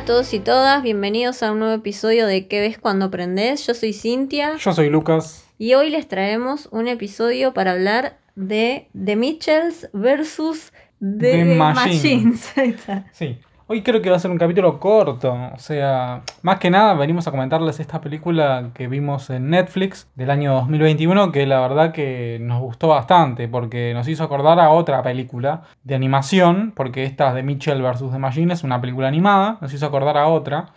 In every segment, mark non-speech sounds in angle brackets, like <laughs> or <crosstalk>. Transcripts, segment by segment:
a todos y todas, bienvenidos a un nuevo episodio de ¿Qué ves cuando aprendes? Yo soy Cintia Yo soy Lucas. y hoy les traemos un episodio para hablar de The Mitchells versus The, The Machines. Machines. <laughs> Sí. Hoy creo que va a ser un capítulo corto. O sea, más que nada venimos a comentarles esta película que vimos en Netflix del año 2021 que la verdad que nos gustó bastante porque nos hizo acordar a otra película de animación, porque esta es de Mitchell vs. The Machine, es una película animada, nos hizo acordar a otra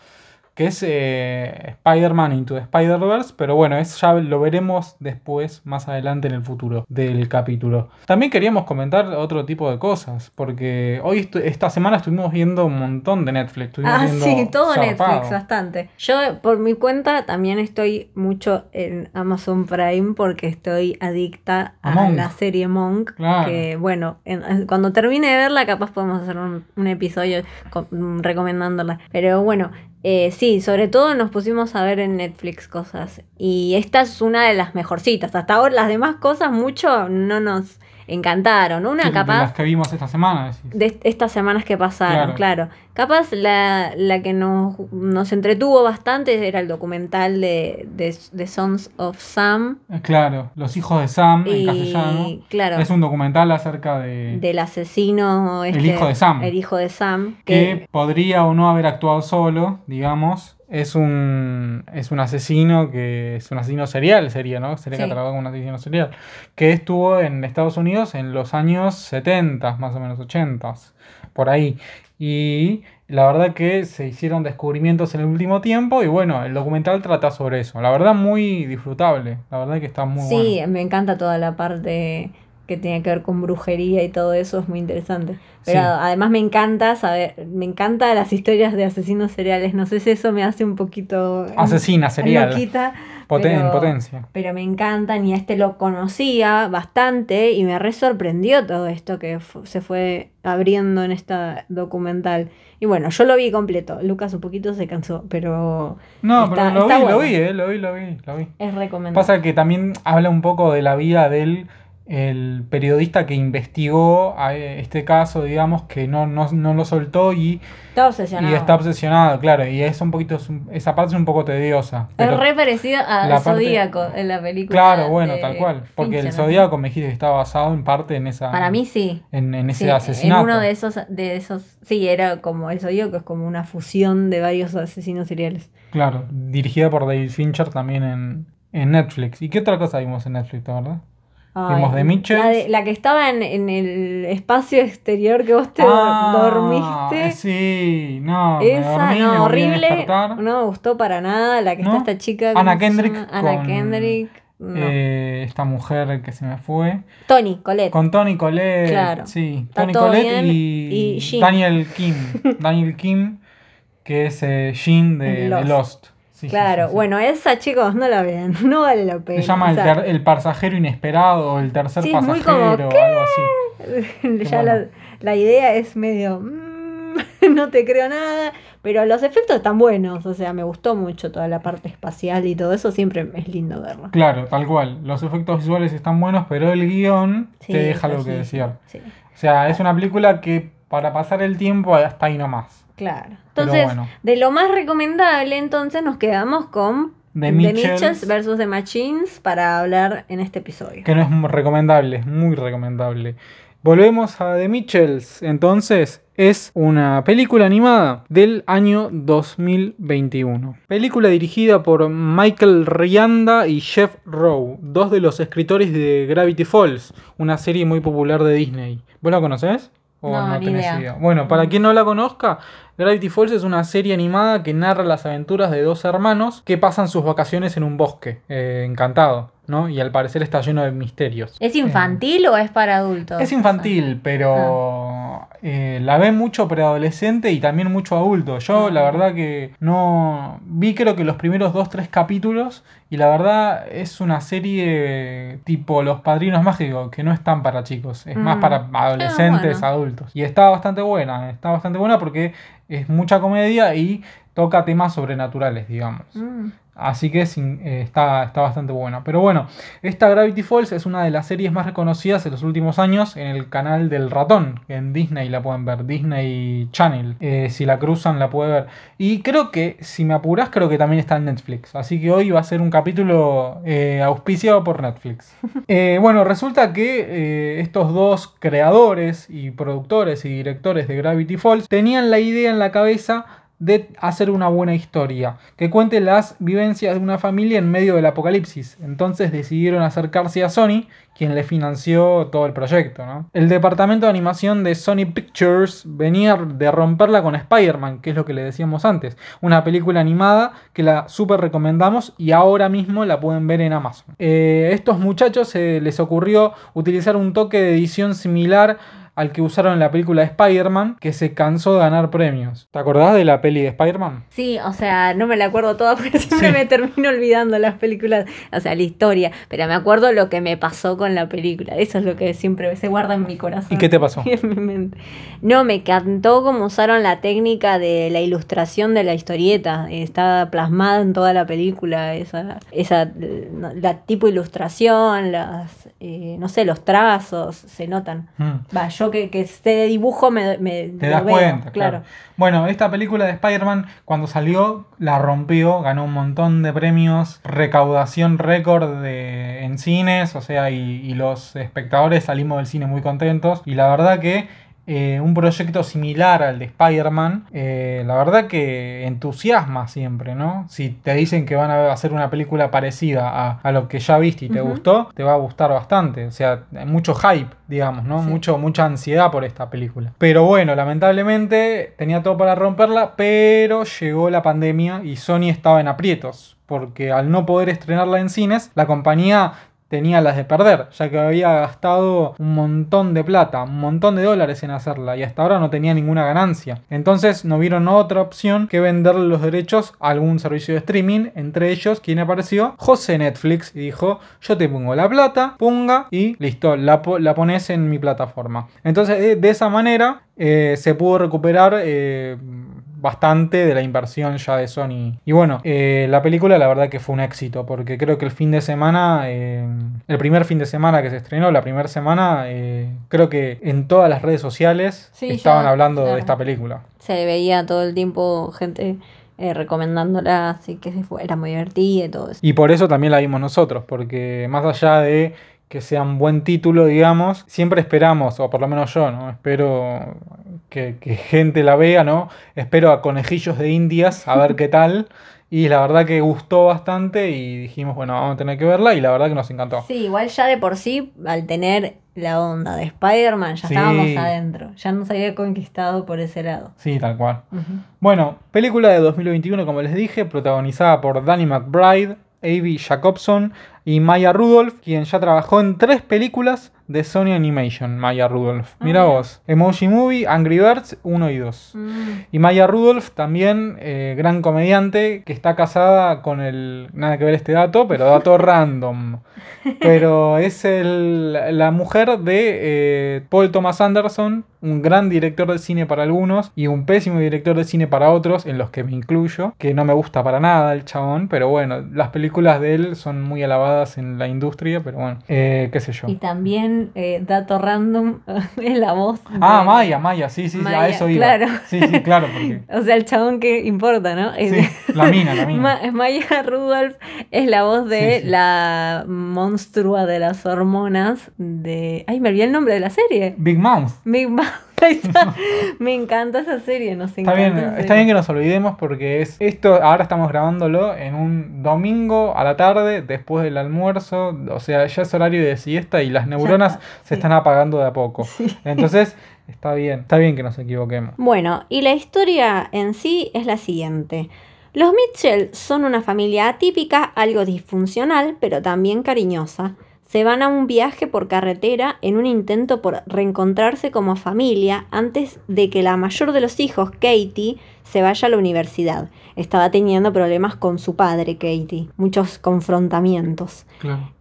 que es eh, Spider-Man Into the Spider-Verse, pero bueno, eso ya lo veremos después, más adelante en el futuro del capítulo. También queríamos comentar otro tipo de cosas, porque hoy, esta semana estuvimos viendo un montón de Netflix. estuvimos Ah, viendo sí, todo zarpado. Netflix, bastante. Yo, por mi cuenta, también estoy mucho en Amazon Prime porque estoy adicta a, la serie Monk. Claro. Que, bueno, en- cuando termine de verla, capaz podemos hacer un, un episodio con- recomendándola. Pero bueno, eh, sí, sobre todo nos pusimos a ver en Netflix cosas. Y esta es una de las mejorcitas. Hasta ahora las demás cosas mucho no nos encantaron. Una Sí, de capaz las que vimos esta semana. decís. de est- estas semanas que pasaron, Claro. claro. Capaz la, la que nos, nos entretuvo bastante era el documental de, de, de Sons of Sam. Eh, Claro, Los hijos de Sam en Y castellano. claro, Es un documental acerca de del asesino. El este, hijo de Sam. El hijo de Sam. que Que, podría o no haber actuado solo, digamos. Es un, es un asesino que es un asesino serial, sería, ¿no? Sería Sí. catalogado como un asesino serial. Que estuvo en Estados Unidos en los años 70, más o menos 80, por ahí. Y la verdad que se hicieron descubrimientos en el último tiempo y bueno, el documental trata sobre eso. La verdad muy disfrutable, la verdad que está muy sí, bueno. me encanta toda la parte que tiene que ver con brujería y todo eso, es muy interesante. Pero Sí. además me encanta saber, me encanta las historias de asesinos seriales. No sé si eso me hace un poquito Asesina serial, loquita, poten- pero- potencia. pero me encantan y a este lo conocía bastante y me re sorprendió todo esto que se fue abriendo en esta documental. Y bueno, yo lo vi completo. Lucas un poquito se cansó, pero No, Está- pero lo vi, lo vi, eh, lo vi, lo vi, lo vi. es recomendable. Pasa que también habla un poco de la vida del el periodista que investigó a este caso, digamos, que no, no, no lo soltó y, Está y obsesionado. está obsesionado, claro, y es un poquito, esa parte es un poco tediosa. es re parecido a parte- Zodíaco en la película. claro, bueno, tal cual, porque el. Zodíaco me dijiste que está basado en parte en esa... Para mí sí. En, en ese Sí, asesinato. En uno de esos, de esos, sí, era como el Zodíaco, es como una fusión de varios asesinos seriales. Claro, dirigida por David Fincher también en, en Netflix. ¿Y qué otra cosa vimos en Netflix, la verdad? Vimos Ay, The Mitchells. La, de- la que estaba en, en el espacio exterior que vos te Ah, dormiste. Sí, no, me Esa, dormí, no, horrible. No me gustó para nada. La que ¿No? está esta chica. Anna ¿cómo se Kendrick con- Kendrick. no. Eh, esta mujer que se me fue. Tony, Colette. Con Tony Colette. Claro. Sí, Está Tony Colette y, Y. Daniel Kim. Daniel Kim, que es eh, Jean de <laughs> En de Lost. Sí, claro, sí, sí. bueno, esa chicos, no la vean. <laughs> No vale la pena. Se llama o el, sea, el pasajero inesperado el tercer es muy pasajero como, o algo así. <laughs> ya bueno. la, la idea es medio. mm, <laughs> no te creo nada. Pero los efectos están buenos. O sea, me gustó mucho toda la parte espacial y todo eso. Siempre es lindo verlo. Claro, tal cual. Los efectos visuales están buenos, pero el guion te deja lo que desear. O sea, es una película que para pasar el tiempo hasta ahí nomás. claro. Entonces, bueno. de lo más recomendable, entonces nos quedamos con The The Mitchells. Mitchells versus The Machines para hablar en este episodio. Que no es muy recomendable, es muy recomendable. Volvemos a The Mitchells. Entonces, es una película animada del año 2021. Película dirigida por Michael Rianda y Jeff Rowe, dos de los escritores de Gravity Falls, una serie muy popular de Disney. ¿Vos la conocés? ¿O No, ni tenés idea. Bueno, para quien no la conozca, Gravity Falls es una serie animada que narra las aventuras de dos hermanos que pasan sus vacaciones en un bosque. Eh, encantado, ¿no? Y al parecer está lleno de misterios. ¿Es Eh, infantil o es para adultos? es infantil, pero eh, la ve mucho preadolescente y también mucho adulto. Yo, Ah. la verdad que no. Vi, creo que los primeros dos, tres capítulos. Y la verdad es una serie tipo Los Padrinos Mágicos, que no es tan para chicos, es más Mm. para adolescentes, bueno. adultos. Y está bastante buena, está bastante buena porque es mucha comedia y toca temas sobrenaturales, digamos. Mm. Así que eh, está, está bastante buena. Pero bueno, esta Gravity Falls es una de las series más reconocidas en los últimos años en el canal del ratón. En Disney la pueden ver, Disney Channel. Eh, si la cruzan la puede ver. Y creo que, si me apuras, creo que también está en Netflix. Así que hoy va a ser un capítulo eh, auspiciado por Netflix. <laughs> bueno, resulta que estos dos creadores y productores y directores de Gravity Falls tenían la idea en la cabeza de hacer una buena historia, que cuente las vivencias de una familia en medio del apocalipsis. Entonces decidieron acercarse a Sony, quien le financió todo el proyecto. El departamento de animación de Sony Pictures venía de romperla con Spider-Man, que es lo que le decíamos antes, una película animada que la super recomendamos y ahora mismo la pueden ver en Amazon. Eh, estos muchachos les ocurrió utilizar un toque de edición similar al que usaron en la película de Spider-Man, que se cansó de ganar premios. ¿Te acordás de la peli de Spider-Man? Sí, o sea, no me la acuerdo toda porque <laughs> siempre me termino olvidando las películas, o sea, la historia, pero me acuerdo lo que me pasó con la película. Eso es lo que siempre se guarda en mi corazón. ¿Y qué te pasó? <laughs> en mi mente. No, me encantó cómo usaron la técnica de la ilustración de la historieta. Está plasmada en toda la película, esa, esa la tipo ilustración, las, eh, no sé, los trazos, se notan. Mm. Va, yo que, que este dibujo me, me Te das cuenta, claro. Bueno, esta película de Spider-Man cuando salió la rompió, ganó un montón de premios, recaudación récord en cines, o sea, y, y los espectadores salimos del cine muy contentos. Y la verdad que eh, un proyecto similar al de Spider-Man, eh, la verdad que entusiasma siempre, ¿no? Si te dicen que van a hacer una película parecida a, lo que ya viste y te gustó, te va a gustar bastante. O sea, mucho hype, digamos, ¿no? Mucho, mucha ansiedad por esta película. Pero bueno, lamentablemente tenía todo para romperla, pero llegó la pandemia y Sony estaba en aprietos porque al no poder estrenarla en cines, la compañía tenía las de perder, ya que había gastado un montón de plata, un montón de dólares en hacerla y hasta ahora no tenía ninguna ganancia. Entonces no vieron otra opción que venderle los derechos a algún servicio de streaming, entre ellos quien apareció, José Netflix, y dijo, yo te pongo la plata, ponga y listo, la, pones en mi plataforma. Entonces de, esa manera eh, se pudo recuperar... Eh, bastante de la inversión ya de Sony. Y bueno, eh, la película la verdad que fue un éxito, porque creo que el fin de semana, eh, el primer fin de semana que se estrenó, la primera semana, eh, creo que en todas las redes sociales estaban hablando de esta película. Se veía todo el tiempo gente recomendándola, así que era muy divertida y todo eso. Y por eso también la vimos nosotros, porque más allá de que sea un buen título, digamos, siempre esperamos, o por lo menos yo, ¿no? Espero que, gente la vea, ¿no? Espero a Conejillos de Indias, a ver qué tal. Y la verdad que gustó bastante y dijimos, bueno, vamos a tener que verla y la verdad que nos encantó. Sí, igual ya de por sí, al tener la onda de Spider-Man, ya estábamos adentro, ya nos había conquistado por ese lado. Sí, tal cual. Bueno, película de 2021, como les dije, protagonizada por Danny McBride, Avi Jacobson y Maya Rudolph, quien ya trabajó en tres películas de Sony Animation, Maya Rudolph. Mira ah. vos, Emoji Movie, Angry Birds 1 y 2. Mm. Y Maya Rudolph también, eh, gran comediante, que está casada con el... Nada que ver este dato, pero dato <laughs> random. Pero es el, la mujer de eh, Paul Thomas Anderson, un gran director de cine para algunos y un pésimo director de cine para otros, en los que me incluyo, que no me gusta para nada el chabón, pero bueno, las películas de él son muy alabadas en la industria, pero bueno, eh, qué sé yo. Y también eh, dato random, <laughs> es la voz. Ah, Maya, Maya, sí, sí, a eso iba. Claro. Sí, sí, claro. <laughs> o sea, el chabón que importa, ¿no? Sí, la mina, la mina. <laughs> Maya Rudolph es la voz de la monstrua de las hormonas de... Ay, me olvidé el nombre de la serie. Big Mouth. Big Mouth. <laughs> Me encanta esa serie, nos está Bien, está bien que nos olvidemos porque es esto, ahora estamos grabándolo en un domingo a la tarde, después del almuerzo, o sea, ya es horario de siesta y las neuronas se están apagando de a poco. <laughs> Entonces, está bien, está bien que nos equivoquemos. Bueno, y la historia en sí es la siguiente. Los Mitchell son una familia atípica, algo disfuncional, pero también cariñosa se van a un viaje por carretera en un intento por reencontrarse como familia antes de que la mayor de los hijos, Katie, se vaya a la universidad. Estaba teniendo problemas con su padre, Katie, muchos confrontamientos.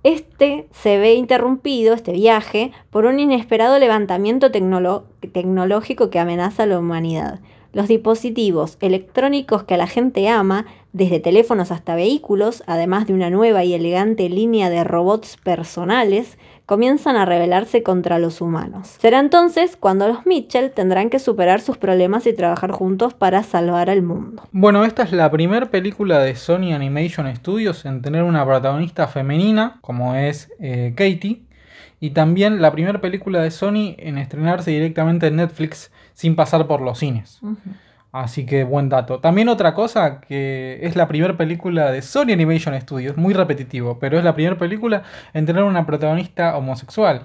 Este se ve interrumpido, este viaje, por un inesperado levantamiento tecnológico que amenaza a la humanidad. Los dispositivos electrónicos que a la gente ama, desde teléfonos hasta vehículos, además de una nueva y elegante línea de robots personales, comienzan a rebelarse contra los humanos. Será entonces cuando los Mitchell tendrán que superar sus problemas y trabajar juntos para salvar al mundo. Bueno, esta es la primera película de Sony Animation Studios en tener una protagonista femenina, como es eh, Katie, y también la primera película de Sony en estrenarse directamente en Netflix sin pasar por los cines. Así que buen dato. También otra cosa que es la primera película de Sony Animation Studios, muy repetitivo, pero es la primera película en tener una protagonista homosexual.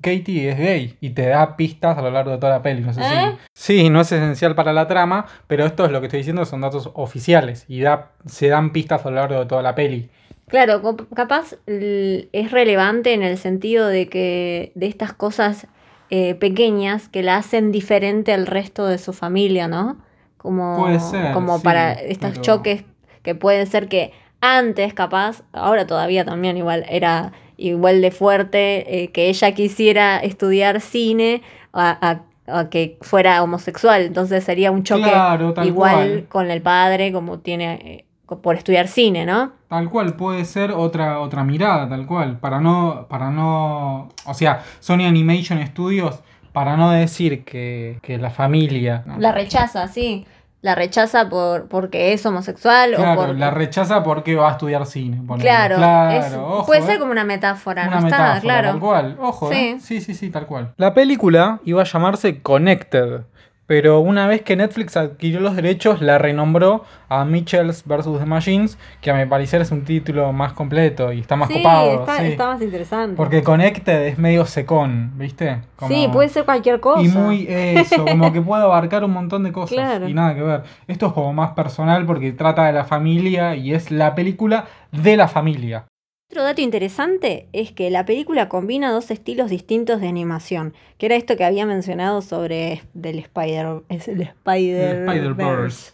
Katie es gay y te da pistas a lo largo de toda la peli. No sé si... ¿Eh? Sí, no es esencial para la trama, pero esto es lo que estoy diciendo, son datos oficiales y da, se dan pistas a lo largo de toda la peli. Claro, capaz es relevante en el sentido de que de estas cosas eh, pequeñas que la hacen diferente al resto de su familia, ¿no? Como, Puede ser, como sí, para estos pero- choques que pueden ser que antes capaz, ahora todavía también igual era igual de fuerte eh, que ella quisiera estudiar cine a, a- a que fuera homosexual, entonces sería un choque Claro, igual cual. con el padre como tiene eh, por estudiar cine, ¿no? Tal cual, puede ser otra, otra mirada, tal cual. Para no, para no. O sea, Sony Animation Studios, para no decir que, que la familia. ¿no? La rechaza, sí. La rechaza por porque es homosexual Claro, o por... la rechaza porque va a estudiar cine. ponele. Claro, Claro, es- ojo, puede eh. ser como una metáfora, Una ¿no metáfora, está? Claro. tal cual. Ojo, Sí. ¿eh? Sí, sí, sí, tal cual. La película iba a llamarse Connected, pero una vez que Netflix adquirió los derechos, la renombró a Mitchells vs. The Machines, que a mi parecer es un título más completo y está más sí, copado. está, sí. está más interesante. Porque Connected es medio secón, ¿viste? Como- Sí, puede ser cualquier cosa. Y muy eso, como que puede abarcar un montón de cosas Claro. y nada que ver. Esto es como más personal porque trata de la familia y es la película de la familia. Otro dato interesante es que la película combina dos estilos distintos de animación, que era esto que había mencionado sobre del Spider, es el Spider Spider-Verse.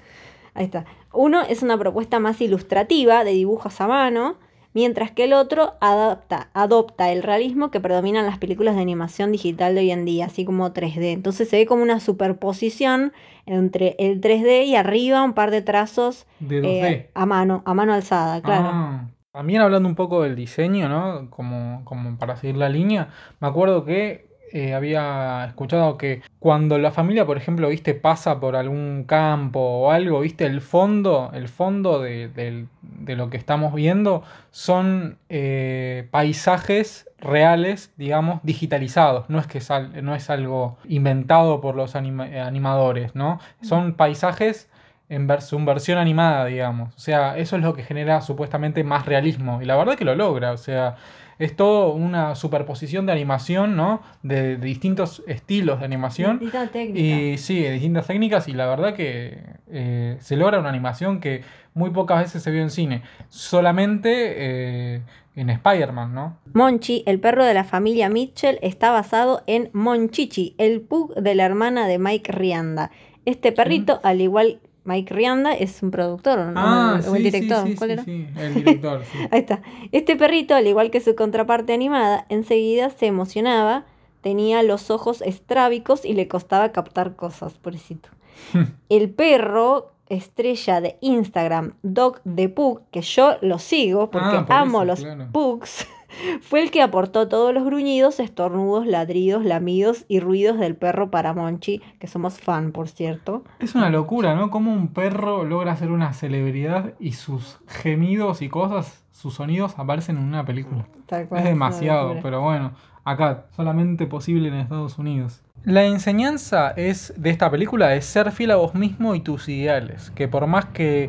Ahí está. Uno es una propuesta más ilustrativa de dibujos a mano, mientras que el otro adapta, adopta el realismo que predomina en las películas de animación digital de hoy en día, así como 3D. Entonces se ve como una superposición entre el 3D y arriba un par de trazos De 2D. eh, a mano, a mano alzada, claro. Ah. También hablando un poco del diseño, ¿no? Como, como para seguir la línea, me acuerdo que eh, había escuchado que cuando la familia, por ejemplo, viste, pasa por algún campo o algo, viste, el fondo, el fondo de, de lo que estamos viendo son eh, paisajes reales, digamos, digitalizados. No es que es, al- no es algo inventado por los anima- animadores, ¿no? Son paisajes en ver- su versión animada, digamos. O sea, eso es lo que genera supuestamente más realismo. Y la verdad que lo logra. O sea, es todo una superposición de animación, ¿no? De, de distintos estilos de animación. Distinta técnica. Y sí, de distintas técnicas. Y la verdad que eh, se logra una animación que muy pocas veces se vio en cine. Solamente eh, en Spider-Man, ¿no? Monchi, el perro de la familia Mitchell, está basado en Monchichi, el pug de la hermana de Mike Rianda. Este perrito, al igual Mike Rianda, es un productor o, Ah, o el sí, sí, director. sí, ¿Cuál era? sí, el director. <laughs> Ahí está. Este perrito, al igual que su contraparte animada, enseguida se emocionaba, tenía los ojos estrábicos y le costaba captar cosas, pobrecito. <laughs> El perro estrella de Instagram, Dog de Pug, que yo lo sigo porque Ah, por amo eso, los claro. pugs, <laughs> fue el que aportó todos los gruñidos, estornudos, ladridos, lamidos y ruidos del perro para Monchi, que somos fan, por cierto. Es una locura, ¿no? Cómo un perro logra ser una celebridad y sus gemidos y cosas, sus sonidos aparecen en una película. Tal cual, Es demasiado, pero bueno, acá, solamente posible en Estados Unidos. La enseñanza es de esta película es ser fiel a vos mismo y tus ideales, que por más que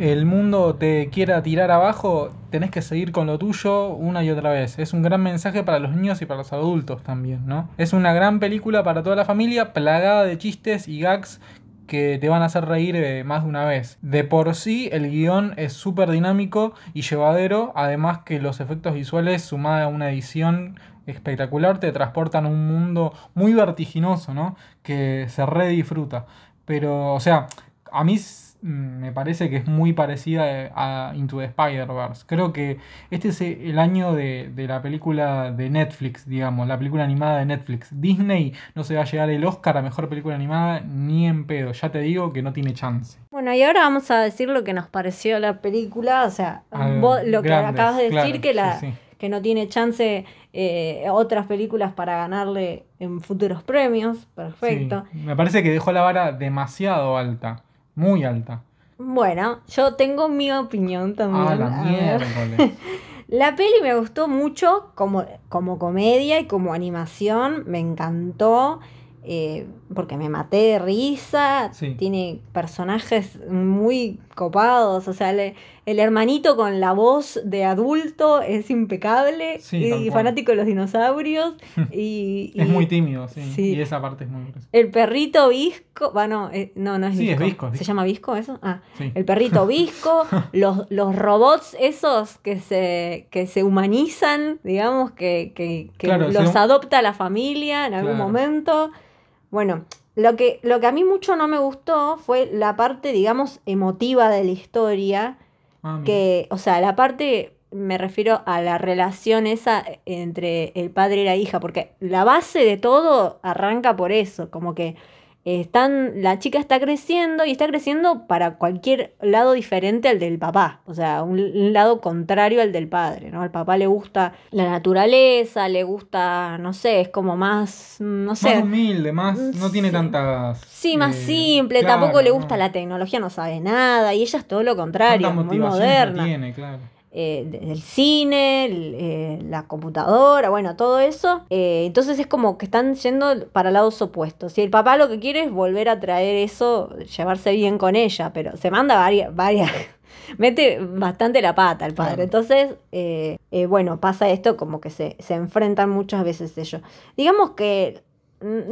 el mundo te quiera tirar abajo, tenés que seguir con lo tuyo una y otra vez. Es un gran mensaje para los niños y para los adultos también, ¿no? Es una gran película para toda la familia, plagada de chistes y gags que te van a hacer reír eh, más de una vez. De por sí, el guion es súper dinámico y llevadero, además que los efectos visuales, sumada a una edición espectacular, te transportan a un mundo muy vertiginoso, ¿no? Que se re disfruta. Pero, o sea, a mí me parece que es muy parecida a Into the Spider-Verse. Creo que este es el año de, de, la película de Netflix, digamos, la película animada de Netflix. Disney no se va a llegar el Oscar a Mejor Película Animada ni en pedo, ya te digo que no tiene chance. Bueno, y ahora vamos a decir lo que nos pareció la película, o sea, vos, lo que acabas de decir que la... que no tiene chance eh, otras películas para ganarle en futuros premios. Perfecto. me parece que dejó la vara demasiado alta, muy alta. Bueno, yo tengo mi opinión también. Ah, la miércoles. <laughs> La peli me gustó mucho como, como comedia y como animación, me encantó. Eh, porque me maté de risa, tiene personajes muy copados, o sea, el hermanito con la voz de adulto es impecable, y fanático de los dinosaurios, <laughs> y, es muy tímido, sí. y esa parte es muy El perrito visco, bueno, eh, no, no es visco. Es visco, ¿Se llama visco eso? Ah, el perrito visco, <laughs> los, los robots esos que se, que se humanizan, digamos, que, que, los adopta la familia en algún momento. Bueno, lo que, lo que a mí mucho no me gustó fue la parte, digamos, emotiva de la historia. Ah, que, o sea, la parte, me refiero a la relación esa entre el padre y la hija, porque la base de todo arranca por eso, como que están, la chica está creciendo y está creciendo para cualquier lado diferente al del papá, o sea, un, lado contrario al del padre, ¿no? Al papá le gusta la naturaleza, le gusta, no sé, es como más, no sé. Más humilde, más, no tiene tantas... Sí, más eh, simple, tampoco le gusta la tecnología, no sabe nada, y ella es todo lo contrario, muy moderna. tiene, claro eh, el cine, eh, la computadora, bueno, todo eso. Eh, entonces es como que están yendo para lados opuestos. Y el papá lo que quiere es volver a traer eso, llevarse bien con ella, pero se manda varias, varias <laughs> mete bastante la pata el padre. Entonces, bueno, pasa esto como que se, se enfrentan muchas veces ellos. Digamos que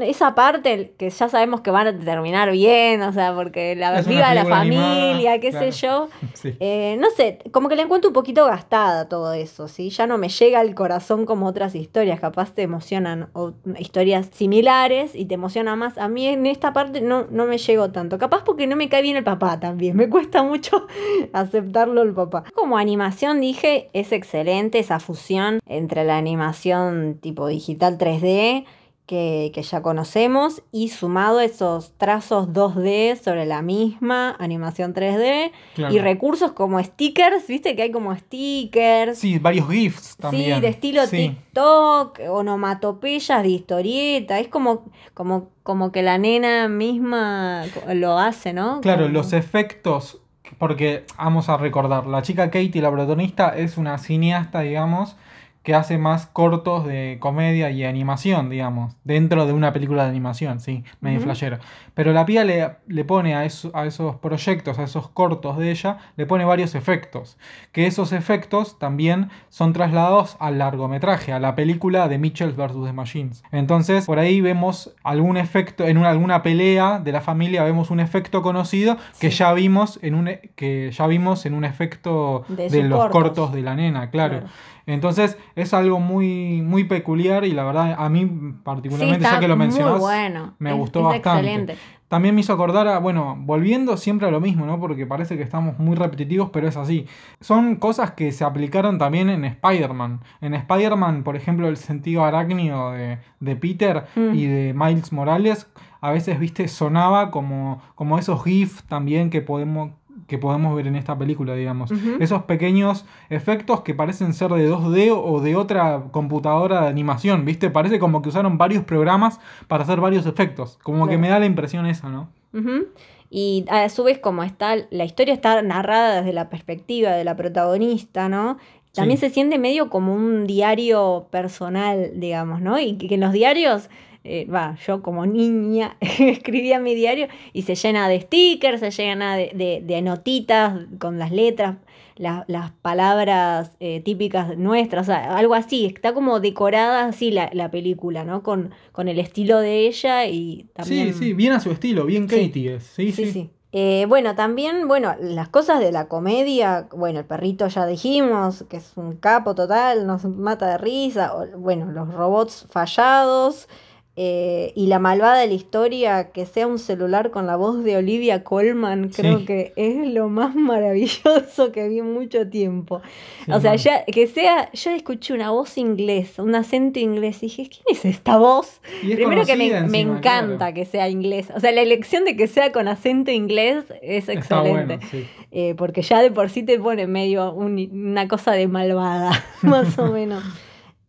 esa parte que ya sabemos que van a terminar bien, o sea, porque la viva la familia, qué sé yo. <laughs> Eh, no sé, como que le encuentro un poquito gastada todo eso, ¿sí? Ya no me llega al corazón como otras historias, capaz te emocionan o historias similares y te emociona más. A mí en esta parte no, no me llegó tanto, capaz porque no me cae bien el papá también, me cuesta mucho <laughs> aceptarlo el papá. Como animación dije, es excelente esa fusión entre la animación tipo digital 3D que, ya conocemos y sumado esos trazos 2D sobre la misma animación 3D y recursos como stickers, viste que hay como stickers. Sí, varios GIFs también. Sí, de estilo TikTok, onomatopeyas de historieta, es como, como, como que la nena misma lo hace, ¿no? Claro, los efectos, porque vamos a recordar, la chica Katie, la protagonista, es una cineasta, digamos, que hace más cortos de comedia y animación, digamos, dentro de una película de animación, sí, medio flashero. Pero la pía le, le pone a, eso, a esos proyectos, a esos cortos de ella, le pone varios efectos, que esos efectos también son trasladados al largometraje, a la película de Mitchell vs. The Machines. Entonces, por ahí vemos algún efecto, en una, alguna pelea de la familia vemos un efecto conocido que ya vimos en un, que ya vimos en un efecto de, los cortos. de la nena, claro. Entonces es algo muy, muy peculiar y la verdad a mí particularmente, ya que lo mencionas, me gustó bastante. También me hizo acordar a, bueno, volviendo siempre a lo mismo, ¿no? Porque parece que estamos muy repetitivos, pero es así. Son cosas que se aplicaron también en Spider-Man. En Spider-Man, por ejemplo, el sentido arácnido de, de Peter mm. y de Miles Morales, a veces, viste, sonaba como, como esos GIFs también que podemos que podemos ver en esta película, digamos. Esos pequeños efectos que parecen ser de 2D o de otra computadora de animación, ¿viste? Parece como que usaron varios programas para hacer varios efectos. Como que me da la impresión esa, ¿no? Y a su vez, como está, la historia está narrada desde la perspectiva de la protagonista, ¿no? También se siente medio como un diario personal, digamos, ¿no? Y que en los diarios eh, va, yo como niña <laughs> escribía mi diario y se llena de stickers, se llena de, de, notitas con las letras, las palabras eh, típicas nuestras, o sea, algo así, está como decorada así la, la película, ¿no? Con, con, el estilo de ella y también... Sí, sí, bien a su estilo, bien Katie es, sí, sí. sí. Eh, bueno, también, bueno, las cosas de la comedia, bueno, el perrito ya dijimos, que es un capo total, nos mata de risa, bueno, los robots fallados, Eh, y la malvada de la historia, que sea un celular con la voz de Olivia Colman, creo Sí. que es lo más <laughs> maravilloso que vi en mucho tiempo. Sí, o sea, ya que sea, yo escuché una voz inglesa, un acento inglés, y dije, ¿quién es esta voz? Es Primero que me, me encanta claro. que sea inglés. O sea, la elección de que sea con acento inglés es excelente. bueno, sí. Eh, porque ya de por sí te pone medio un- una cosa de malvada, <laughs> más o menos.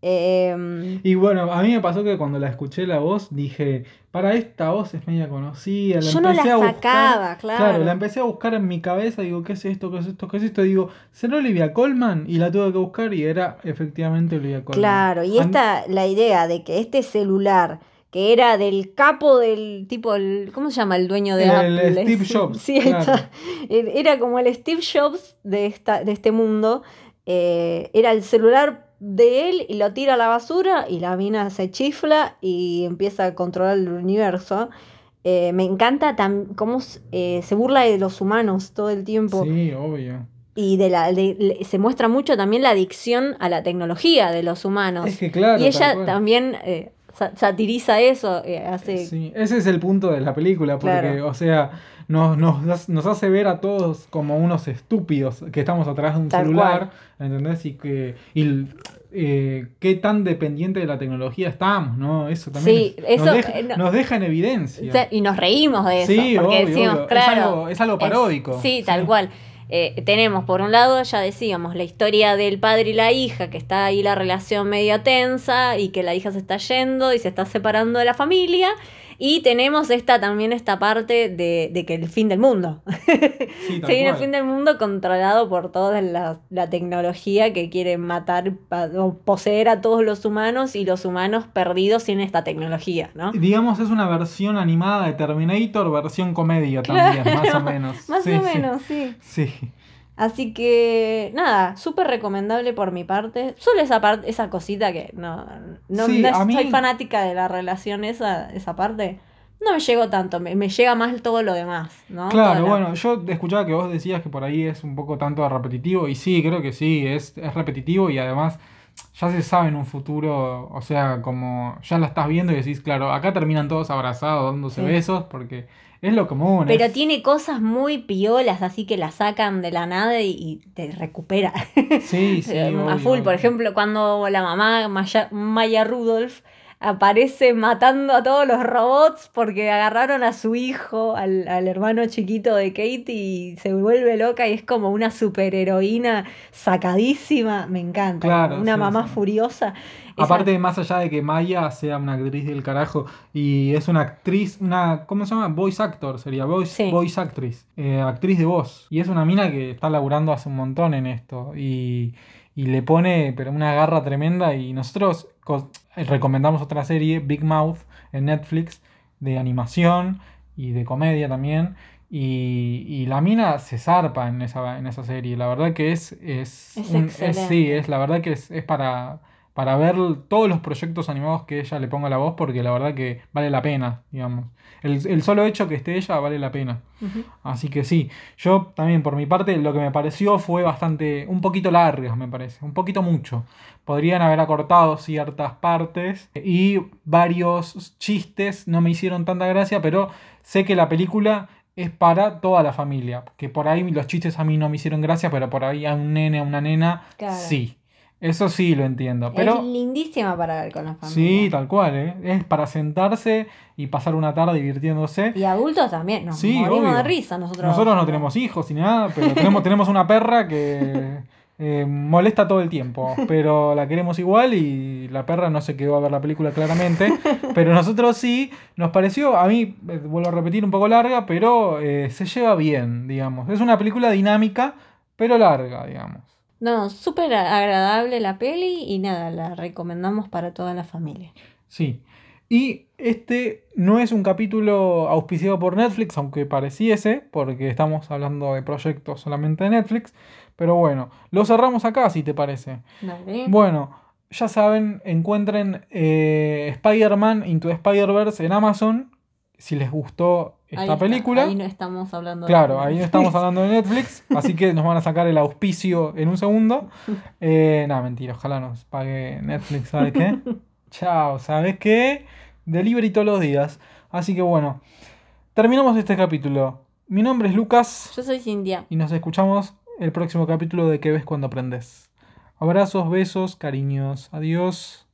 Eh, Y bueno, a mí me pasó que cuando la escuché la voz dije, para esta voz es media conocida. La Yo no la a buscar- sacaba, claro. la empecé a buscar en mi cabeza, digo, ¿qué es esto? ¿Qué es esto? ¿Qué es esto? Digo, ¿será Olivia Colman? Y la tuve que buscar y era efectivamente Olivia Colman. claro, y esta, la idea de que este celular, que era del capo del tipo, el, ¿cómo se llama el dueño de El Apple? Steve <laughs> Es- Jobs, Sí, claro. era como el Steve Jobs de, esta, de este mundo. eh, era el celular de él y lo tira a la basura y la mina se chifla y empieza a controlar el universo. Eh, me encanta cómo eh, se burla de los humanos todo el tiempo. Sí, obvio. Y de la, de- se muestra mucho también la adicción a la tecnología de los humanos. Es que claro. y ella también eh, sa- satiriza eso, hace... Sí, ese es el punto de la película, porque, Claro. o sea, nos, nos, nos hace ver a todos como unos estúpidos que estamos atrás de un Tal celular, ¿entendés? Y que y, eh, qué tan dependiente de la tecnología estamos, ¿no? Eso también Sí, es- eso, nos, deja, eh, no- nos deja en evidencia. Y nos reímos de eso, Sí, porque obvio, decimos, obvio. Es claro. algo- es algo paródico. sí, tal Sí. cual. Eh, tenemos, por un lado, ya decíamos, la historia del padre y la hija, que está ahí la relación medio tensa y que la hija se está yendo y se está separando de la familia. Y tenemos esta también esta parte de, de que el fin del mundo. <laughs> Sí, Se viene el fin del mundo controlado por toda la, la tecnología que quiere matar o poseer a todos los humanos y los humanos perdidos sin esta tecnología, ¿no? Digamos, es una versión animada de Terminator, versión comedia también, <laughs> más o menos. Más Sí, o sí. menos, sí. Sí. Así que, nada, súper recomendable por mi parte. Solo esa parte, esa cosita que no, no, Sí, no a mí- soy fanática de la relación esa, esa parte. No me llegó tanto, me, me llega más todo lo demás, ¿no? Claro, la- bueno, yo escuchaba que vos decías que por ahí es un poco tanto repetitivo, y sí, creo que sí, es, es repetitivo y además ya se sabe en un futuro, o sea, como ya la estás viendo y decís, claro, acá terminan todos abrazados, dándose Sí. besos, porque es lo común. Pero es- tiene cosas muy piolas, así que la sacan de la nada y, y te recupera. Sí, sí, <laughs> a obvio, full, por ejemplo, cuando la mamá Maya, Maya Rudolph aparece matando a todos los robots porque agarraron a su hijo, al, al hermano chiquito de Kate y se vuelve loca y es como una superheroína sacadísima, me encanta, Claro, una sí, mamá sí. furiosa. Esa- Aparte, más allá de que Maya sea una actriz del carajo y es una actriz, una, ¿cómo se llama? Voice actor sería, voice, Sí. voice actriz, eh, actriz de voz. Y es una mina que está laburando hace un montón en esto y, y le pone pero una garra tremenda y nosotros recomendamos otra serie, Big Mouth, en Netflix, de animación y de comedia también. Y, y la mina se zarpa en esa, en esa serie. La verdad que es. Es, Es un- excelente. sí, es la verdad que es, es para, para ver todos los proyectos animados que ella le ponga la voz, porque la verdad que vale la pena, digamos. El, el solo hecho que esté ella vale la pena. Así que sí, yo también por mi parte lo que me pareció fue bastante, un poquito largas me parece, un poquito mucho. Podrían haber acortado ciertas partes y varios chistes no me hicieron tanta gracia, pero sé que la película es para toda la familia, que por ahí los chistes a mí no me hicieron gracia, pero por ahí a un nene, a una nena, Claro. sí. Eso sí lo entiendo, es pero... lindísima para ver con la familia. Sí, tal cual, ¿eh? Es para sentarse y pasar una tarde divirtiéndose. Y adultos también, nos Sí, morimos obvio. de risa nosotros. Nosotros no tenemos hijos ni nada, pero tenemos, tenemos una perra que eh, molesta todo el tiempo, pero la queremos igual y la perra no se quedó a ver la película claramente, pero nosotros sí, nos pareció, a mí, eh, vuelvo a repetir, un poco larga, pero eh, se lleva bien, digamos. Es una película dinámica, pero larga, digamos. No, súper agradable la peli y nada, la recomendamos para toda la familia. Sí. Y este no es un capítulo auspiciado por Netflix, aunque pareciese, porque estamos hablando de proyectos solamente de Netflix. Pero bueno, lo cerramos acá, si te parece. Dale. Bueno, ya saben, encuentren eh, Spider-Man Into Spider-Verse en Amazon. Si les gustó Ahí esta está, película. Ahí no estamos hablando de Claro, ahí no estamos hablando de Netflix, así que nos van a sacar el auspicio en un segundo. <laughs> Eh, no, mentira, ojalá nos pague Netflix, ¿sabes qué? <laughs> Chao, ¿sabes qué? delivery todos los días. Así que bueno, terminamos este capítulo. Mi nombre es Lucas. Yo soy Cintia. Y nos escuchamos el próximo capítulo de ¿Qué ves cuando aprendes? Abrazos, besos, cariños. Adiós.